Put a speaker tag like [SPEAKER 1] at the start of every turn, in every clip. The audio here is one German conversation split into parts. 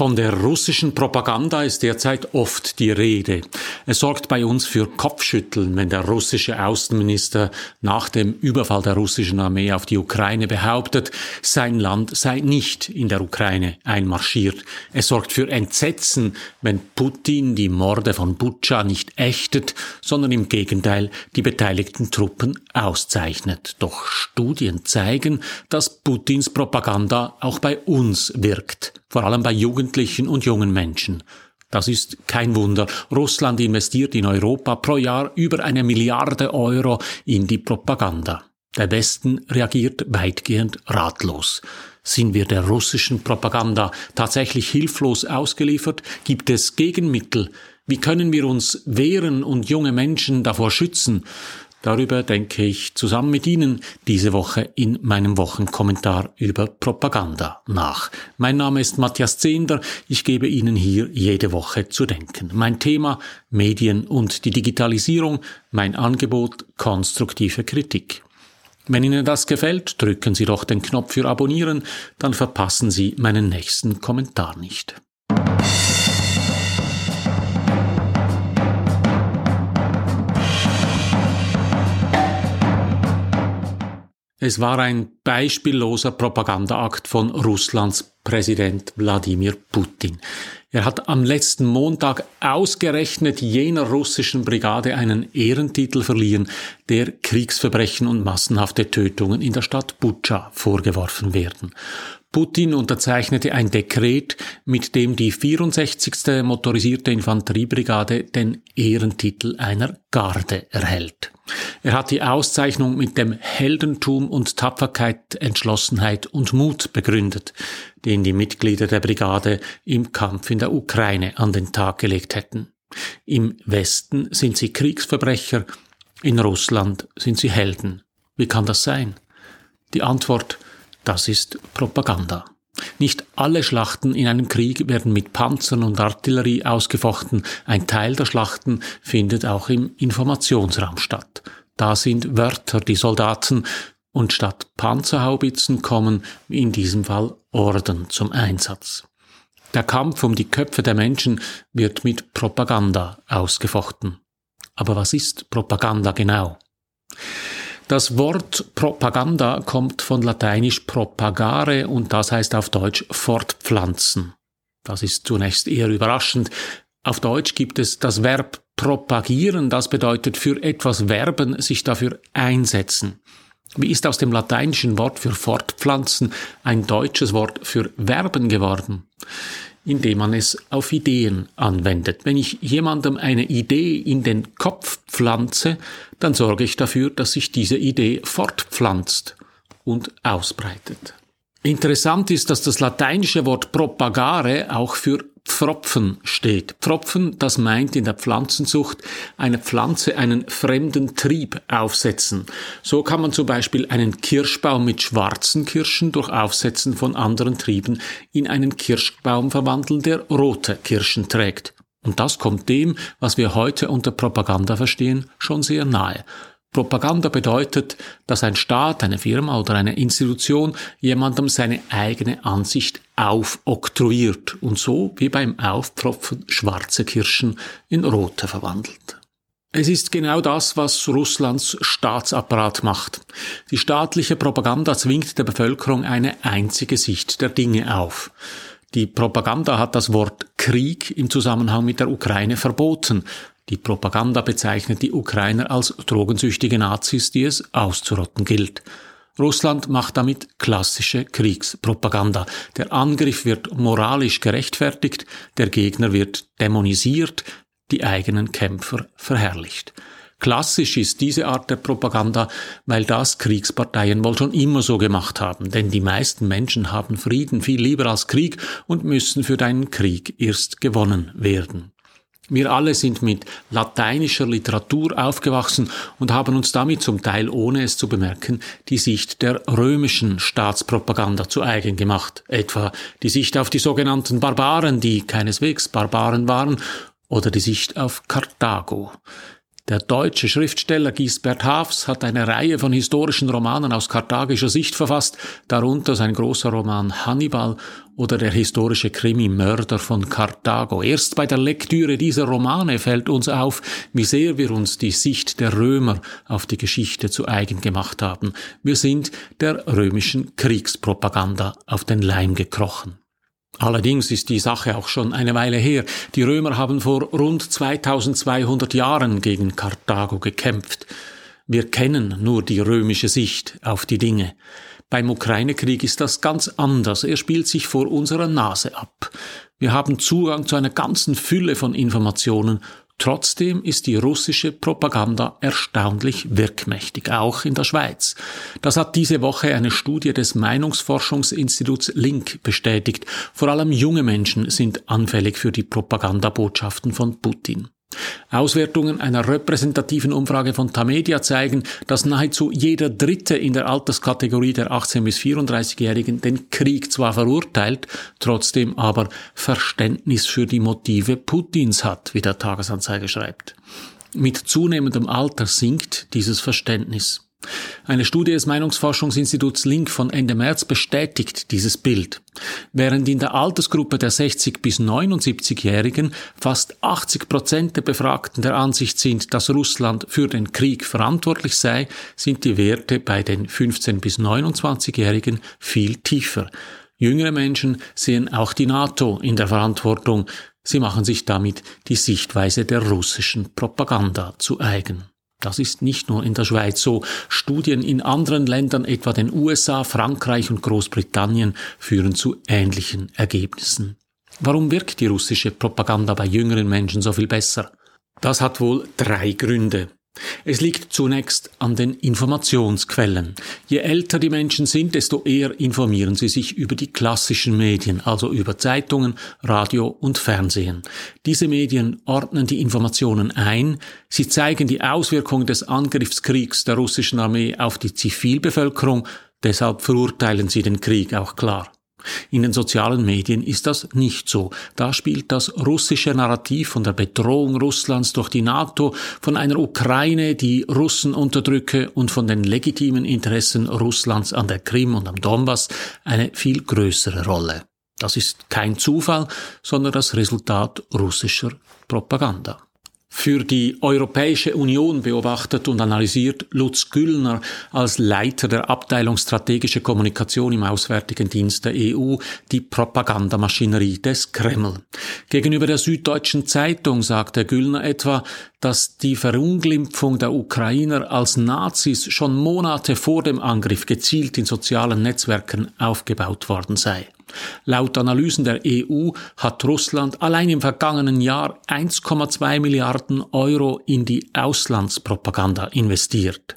[SPEAKER 1] Von der russischen Propaganda ist derzeit oft die Rede. Es sorgt bei uns für Kopfschütteln, wenn der russische Außenminister nach dem Überfall der russischen Armee auf die Ukraine behauptet, sein Land sei nicht in der Ukraine einmarschiert. Es sorgt für Entsetzen, wenn Putin die Morde von Butscha nicht ächtet, sondern im Gegenteil die beteiligten Truppen auszeichnet. Doch Studien zeigen, dass Putins Propaganda auch bei uns wirkt vor allem bei Jugendlichen und jungen Menschen. Das ist kein Wunder. Russland investiert in Europa pro Jahr über eine Milliarde Euro in die Propaganda. Der Westen reagiert weitgehend ratlos. Sind wir der russischen Propaganda tatsächlich hilflos ausgeliefert? Gibt es Gegenmittel? Wie können wir uns wehren und junge Menschen davor schützen? Darüber denke ich zusammen mit Ihnen diese Woche in meinem Wochenkommentar über Propaganda nach. Mein Name ist Matthias Zehnder. Ich gebe Ihnen hier jede Woche zu denken. Mein Thema Medien und die Digitalisierung, mein Angebot konstruktive Kritik. Wenn Ihnen das gefällt, drücken Sie doch den Knopf für Abonnieren, dann verpassen Sie meinen nächsten Kommentar nicht. Es war ein beispielloser Propagandaakt von Russlands Präsident Wladimir Putin. Er hat am letzten Montag ausgerechnet jener russischen Brigade einen Ehrentitel verliehen, der Kriegsverbrechen und massenhafte Tötungen in der Stadt Butscha vorgeworfen werden. Putin unterzeichnete ein Dekret, mit dem die 64. motorisierte Infanteriebrigade den Ehrentitel einer Garde erhält. Er hat die Auszeichnung mit dem Heldentum und Tapferkeit, Entschlossenheit und Mut begründet, den die Mitglieder der Brigade im Kampf in der Ukraine an den Tag gelegt hätten. Im Westen sind sie Kriegsverbrecher, in Russland sind sie Helden. Wie kann das sein? Die Antwort das ist Propaganda. Nicht alle Schlachten in einem Krieg werden mit Panzern und Artillerie ausgefochten. Ein Teil der Schlachten findet auch im Informationsraum statt. Da sind Wörter die Soldaten und statt Panzerhaubitzen kommen in diesem Fall Orden zum Einsatz. Der Kampf um die Köpfe der Menschen wird mit Propaganda ausgefochten. Aber was ist Propaganda genau? Das Wort Propaganda kommt von lateinisch propagare und das heißt auf Deutsch fortpflanzen. Das ist zunächst eher überraschend. Auf Deutsch gibt es das Verb propagieren, das bedeutet für etwas werben, sich dafür einsetzen. Wie ist aus dem lateinischen Wort für fortpflanzen ein deutsches Wort für werben geworden? Indem man es auf Ideen anwendet. Wenn ich jemandem eine Idee in den Kopf pflanze, dann sorge ich dafür, dass sich diese Idee fortpflanzt und ausbreitet. Interessant ist, dass das lateinische Wort propagare auch für Pfropfen steht. Pfropfen, das meint in der Pflanzenzucht eine Pflanze einen fremden Trieb aufsetzen. So kann man zum Beispiel einen Kirschbaum mit schwarzen Kirschen durch Aufsetzen von anderen Trieben in einen Kirschbaum verwandeln, der rote Kirschen trägt. Und das kommt dem, was wir heute unter Propaganda verstehen, schon sehr nahe. Propaganda bedeutet, dass ein Staat, eine Firma oder eine Institution jemandem seine eigene Ansicht aufoktroyiert und so wie beim Aufpfropfen schwarze Kirschen in rote verwandelt. Es ist genau das, was Russlands Staatsapparat macht. Die staatliche Propaganda zwingt der Bevölkerung eine einzige Sicht der Dinge auf. Die Propaganda hat das Wort Krieg im Zusammenhang mit der Ukraine verboten. Die Propaganda bezeichnet die Ukrainer als drogensüchtige Nazis, die es auszurotten gilt. Russland macht damit klassische Kriegspropaganda. Der Angriff wird moralisch gerechtfertigt, der Gegner wird dämonisiert, die eigenen Kämpfer verherrlicht. Klassisch ist diese Art der Propaganda, weil das Kriegsparteien wohl schon immer so gemacht haben, denn die meisten Menschen haben Frieden viel lieber als Krieg und müssen für deinen Krieg erst gewonnen werden. Wir alle sind mit lateinischer Literatur aufgewachsen und haben uns damit zum Teil, ohne es zu bemerken, die Sicht der römischen Staatspropaganda zu eigen gemacht, etwa die Sicht auf die sogenannten Barbaren, die keineswegs Barbaren waren, oder die Sicht auf Karthago. Der deutsche Schriftsteller Gisbert Hafs hat eine Reihe von historischen Romanen aus karthagischer Sicht verfasst, darunter sein großer Roman Hannibal oder der historische Krimi Mörder von Karthago. Erst bei der Lektüre dieser Romane fällt uns auf, wie sehr wir uns die Sicht der Römer auf die Geschichte zu eigen gemacht haben. Wir sind der römischen Kriegspropaganda auf den Leim gekrochen. Allerdings ist die Sache auch schon eine Weile her. Die Römer haben vor rund 2200 Jahren gegen Karthago gekämpft. Wir kennen nur die römische Sicht auf die Dinge. Beim Ukraine-Krieg ist das ganz anders. Er spielt sich vor unserer Nase ab. Wir haben Zugang zu einer ganzen Fülle von Informationen Trotzdem ist die russische Propaganda erstaunlich wirkmächtig, auch in der Schweiz. Das hat diese Woche eine Studie des Meinungsforschungsinstituts Link bestätigt. Vor allem junge Menschen sind anfällig für die Propagandabotschaften von Putin. Auswertungen einer repräsentativen Umfrage von Tamedia zeigen, dass nahezu jeder Dritte in der Alterskategorie der 18- bis 34-Jährigen den Krieg zwar verurteilt, trotzdem aber Verständnis für die Motive Putins hat, wie der Tagesanzeiger schreibt. Mit zunehmendem Alter sinkt dieses Verständnis. Eine Studie des Meinungsforschungsinstituts Link von Ende März bestätigt dieses Bild. Während in der Altersgruppe der 60 bis 79-Jährigen fast 80 Prozent der Befragten der Ansicht sind, dass Russland für den Krieg verantwortlich sei, sind die Werte bei den 15 bis 29-Jährigen viel tiefer. Jüngere Menschen sehen auch die NATO in der Verantwortung. Sie machen sich damit die Sichtweise der russischen Propaganda zu eigen. Das ist nicht nur in der Schweiz so. Studien in anderen Ländern, etwa den USA, Frankreich und Großbritannien, führen zu ähnlichen Ergebnissen. Warum wirkt die russische Propaganda bei jüngeren Menschen so viel besser? Das hat wohl drei Gründe. Es liegt zunächst an den Informationsquellen. Je älter die Menschen sind, desto eher informieren sie sich über die klassischen Medien, also über Zeitungen, Radio und Fernsehen. Diese Medien ordnen die Informationen ein, sie zeigen die Auswirkungen des Angriffskriegs der russischen Armee auf die Zivilbevölkerung, deshalb verurteilen sie den Krieg auch klar. In den sozialen Medien ist das nicht so. Da spielt das russische Narrativ von der Bedrohung Russlands durch die NATO, von einer Ukraine, die Russen unterdrücke und von den legitimen Interessen Russlands an der Krim und am Donbass eine viel größere Rolle. Das ist kein Zufall, sondern das Resultat russischer Propaganda. Für die Europäische Union beobachtet und analysiert Lutz Güllner als Leiter der Abteilung Strategische Kommunikation im Auswärtigen Dienst der EU die Propagandamaschinerie des Kreml. Gegenüber der Süddeutschen Zeitung sagte Güllner etwa, dass die Verunglimpfung der Ukrainer als Nazis schon Monate vor dem Angriff gezielt in sozialen Netzwerken aufgebaut worden sei. Laut Analysen der EU hat Russland allein im vergangenen Jahr 1,2 Milliarden Euro in die Auslandspropaganda investiert.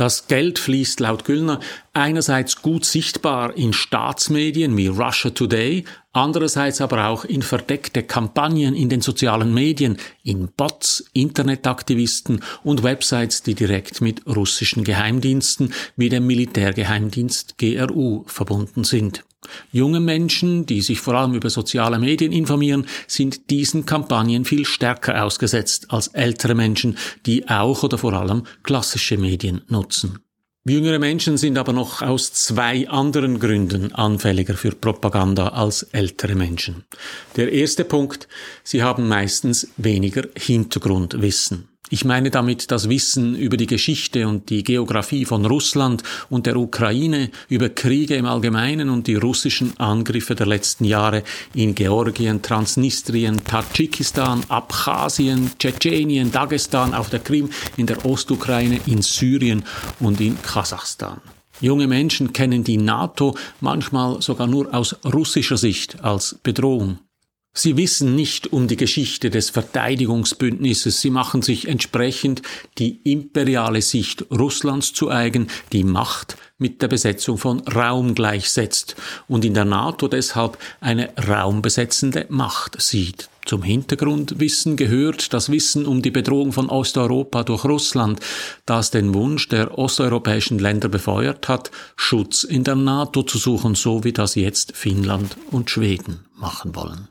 [SPEAKER 1] Das Geld fließt laut Güllner einerseits gut sichtbar in Staatsmedien wie Russia Today, andererseits aber auch in verdeckte Kampagnen in den sozialen Medien, in Bots, Internetaktivisten und Websites, die direkt mit russischen Geheimdiensten wie dem Militärgeheimdienst GRU verbunden sind. Junge Menschen, die sich vor allem über soziale Medien informieren, sind diesen Kampagnen viel stärker ausgesetzt als ältere Menschen, die auch oder vor allem klassische Medien nutzen. Jüngere Menschen sind aber noch aus zwei anderen Gründen anfälliger für Propaganda als ältere Menschen. Der erste Punkt, sie haben meistens weniger Hintergrundwissen. Ich meine damit das Wissen über die Geschichte und die Geografie von Russland und der Ukraine, über Kriege im Allgemeinen und die russischen Angriffe der letzten Jahre in Georgien, Transnistrien, Tadschikistan, Abchasien, Tschetschenien, Dagestan, auf der Krim, in der Ostukraine, in Syrien und in Kasachstan. Junge Menschen kennen die NATO manchmal sogar nur aus russischer Sicht als Bedrohung. Sie wissen nicht um die Geschichte des Verteidigungsbündnisses, sie machen sich entsprechend die imperiale Sicht Russlands zu eigen, die Macht mit der Besetzung von Raum gleichsetzt und in der NATO deshalb eine raumbesetzende Macht sieht. Zum Hintergrundwissen gehört das Wissen um die Bedrohung von Osteuropa durch Russland, das den Wunsch der osteuropäischen Länder befeuert hat, Schutz in der NATO zu suchen, so wie das jetzt Finnland und Schweden machen wollen.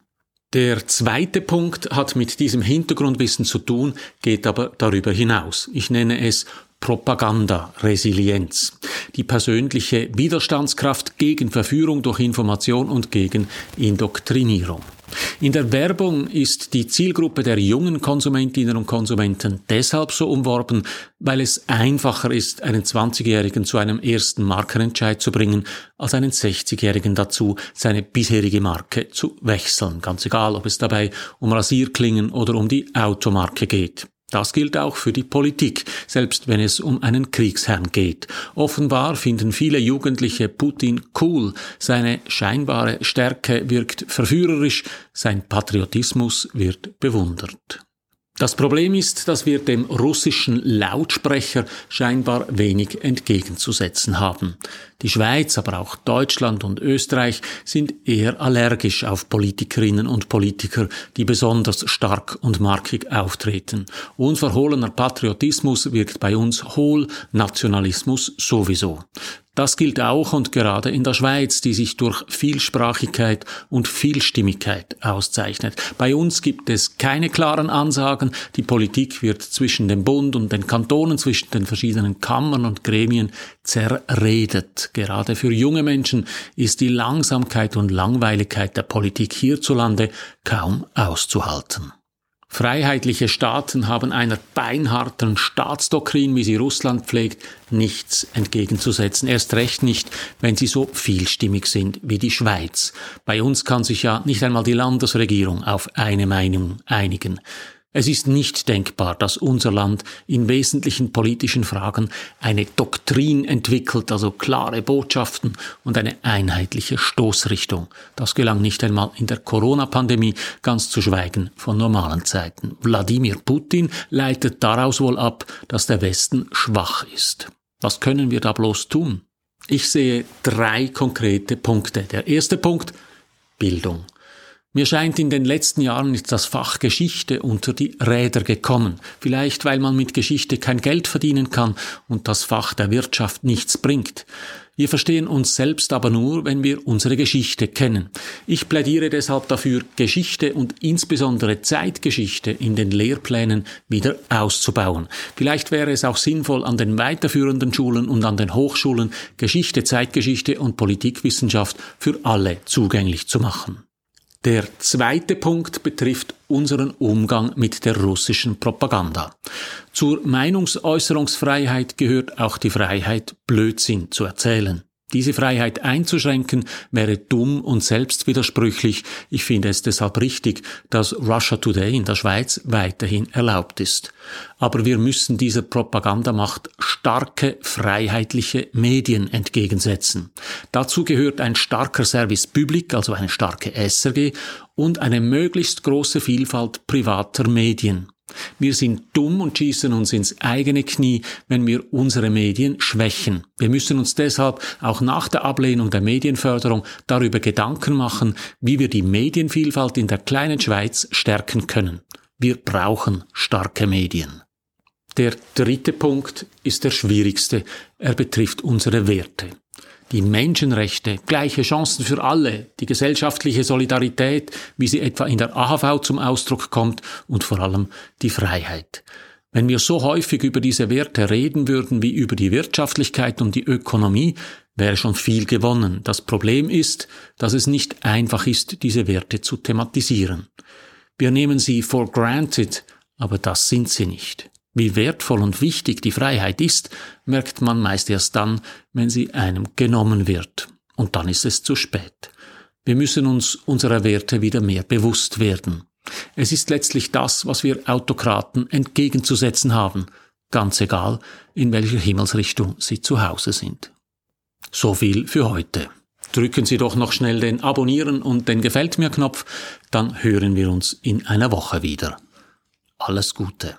[SPEAKER 1] Der zweite Punkt hat mit diesem Hintergrundwissen zu tun, geht aber darüber hinaus. Ich nenne es Propaganda-Resilienz. Die persönliche Widerstandskraft gegen Verführung durch Information und gegen Indoktrinierung. In der Werbung ist die Zielgruppe der jungen Konsumentinnen und Konsumenten deshalb so umworben, weil es einfacher ist, einen 20-Jährigen zu einem ersten Markenentscheid zu bringen, als einen 60-Jährigen dazu, seine bisherige Marke zu wechseln. Ganz egal, ob es dabei um Rasierklingen oder um die Automarke geht. Das gilt auch für die Politik, selbst wenn es um einen Kriegsherrn geht. Offenbar finden viele Jugendliche Putin cool, seine scheinbare Stärke wirkt verführerisch, sein Patriotismus wird bewundert. Das Problem ist, dass wir dem russischen Lautsprecher scheinbar wenig entgegenzusetzen haben. Die Schweiz, aber auch Deutschland und Österreich sind eher allergisch auf Politikerinnen und Politiker, die besonders stark und markig auftreten. Unverhohlener Patriotismus wirkt bei uns hohl, Nationalismus sowieso. Das gilt auch und gerade in der Schweiz, die sich durch Vielsprachigkeit und Vielstimmigkeit auszeichnet. Bei uns gibt es keine klaren Ansagen. Die Politik wird zwischen dem Bund und den Kantonen, zwischen den verschiedenen Kammern und Gremien zerredet. Gerade für junge Menschen ist die Langsamkeit und Langweiligkeit der Politik hierzulande kaum auszuhalten. Freiheitliche Staaten haben einer beinharten Staatsdoktrin, wie sie Russland pflegt, nichts entgegenzusetzen. Erst recht nicht, wenn sie so vielstimmig sind wie die Schweiz. Bei uns kann sich ja nicht einmal die Landesregierung auf eine Meinung einigen. Es ist nicht denkbar, dass unser Land in wesentlichen politischen Fragen eine Doktrin entwickelt, also klare Botschaften und eine einheitliche Stoßrichtung. Das gelang nicht einmal in der Corona-Pandemie, ganz zu schweigen von normalen Zeiten. Wladimir Putin leitet daraus wohl ab, dass der Westen schwach ist. Was können wir da bloß tun? Ich sehe drei konkrete Punkte. Der erste Punkt, Bildung. Mir scheint, in den letzten Jahren ist das Fach Geschichte unter die Räder gekommen. Vielleicht, weil man mit Geschichte kein Geld verdienen kann und das Fach der Wirtschaft nichts bringt. Wir verstehen uns selbst aber nur, wenn wir unsere Geschichte kennen. Ich plädiere deshalb dafür, Geschichte und insbesondere Zeitgeschichte in den Lehrplänen wieder auszubauen. Vielleicht wäre es auch sinnvoll, an den weiterführenden Schulen und an den Hochschulen Geschichte, Zeitgeschichte und Politikwissenschaft für alle zugänglich zu machen. Der zweite Punkt betrifft unseren Umgang mit der russischen Propaganda. Zur Meinungsäußerungsfreiheit gehört auch die Freiheit, Blödsinn zu erzählen. Diese Freiheit einzuschränken wäre dumm und selbstwidersprüchlich. Ich finde es deshalb richtig, dass Russia Today in der Schweiz weiterhin erlaubt ist. Aber wir müssen dieser Propagandamacht starke freiheitliche Medien entgegensetzen. Dazu gehört ein starker Service Public, also eine starke SRG und eine möglichst große Vielfalt privater Medien. Wir sind dumm und schießen uns ins eigene Knie, wenn wir unsere Medien schwächen. Wir müssen uns deshalb auch nach der Ablehnung der Medienförderung darüber Gedanken machen, wie wir die Medienvielfalt in der kleinen Schweiz stärken können. Wir brauchen starke Medien. Der dritte Punkt ist der schwierigste. Er betrifft unsere Werte die Menschenrechte, gleiche Chancen für alle, die gesellschaftliche Solidarität, wie sie etwa in der AHV zum Ausdruck kommt, und vor allem die Freiheit. Wenn wir so häufig über diese Werte reden würden wie über die Wirtschaftlichkeit und die Ökonomie, wäre schon viel gewonnen. Das Problem ist, dass es nicht einfach ist, diese Werte zu thematisieren. Wir nehmen sie for granted, aber das sind sie nicht. Wie wertvoll und wichtig die Freiheit ist, merkt man meist erst dann, wenn sie einem genommen wird. Und dann ist es zu spät. Wir müssen uns unserer Werte wieder mehr bewusst werden. Es ist letztlich das, was wir Autokraten entgegenzusetzen haben, ganz egal, in welcher Himmelsrichtung sie zu Hause sind. So viel für heute. Drücken Sie doch noch schnell den Abonnieren und den Gefällt mir Knopf, dann hören wir uns in einer Woche wieder. Alles Gute.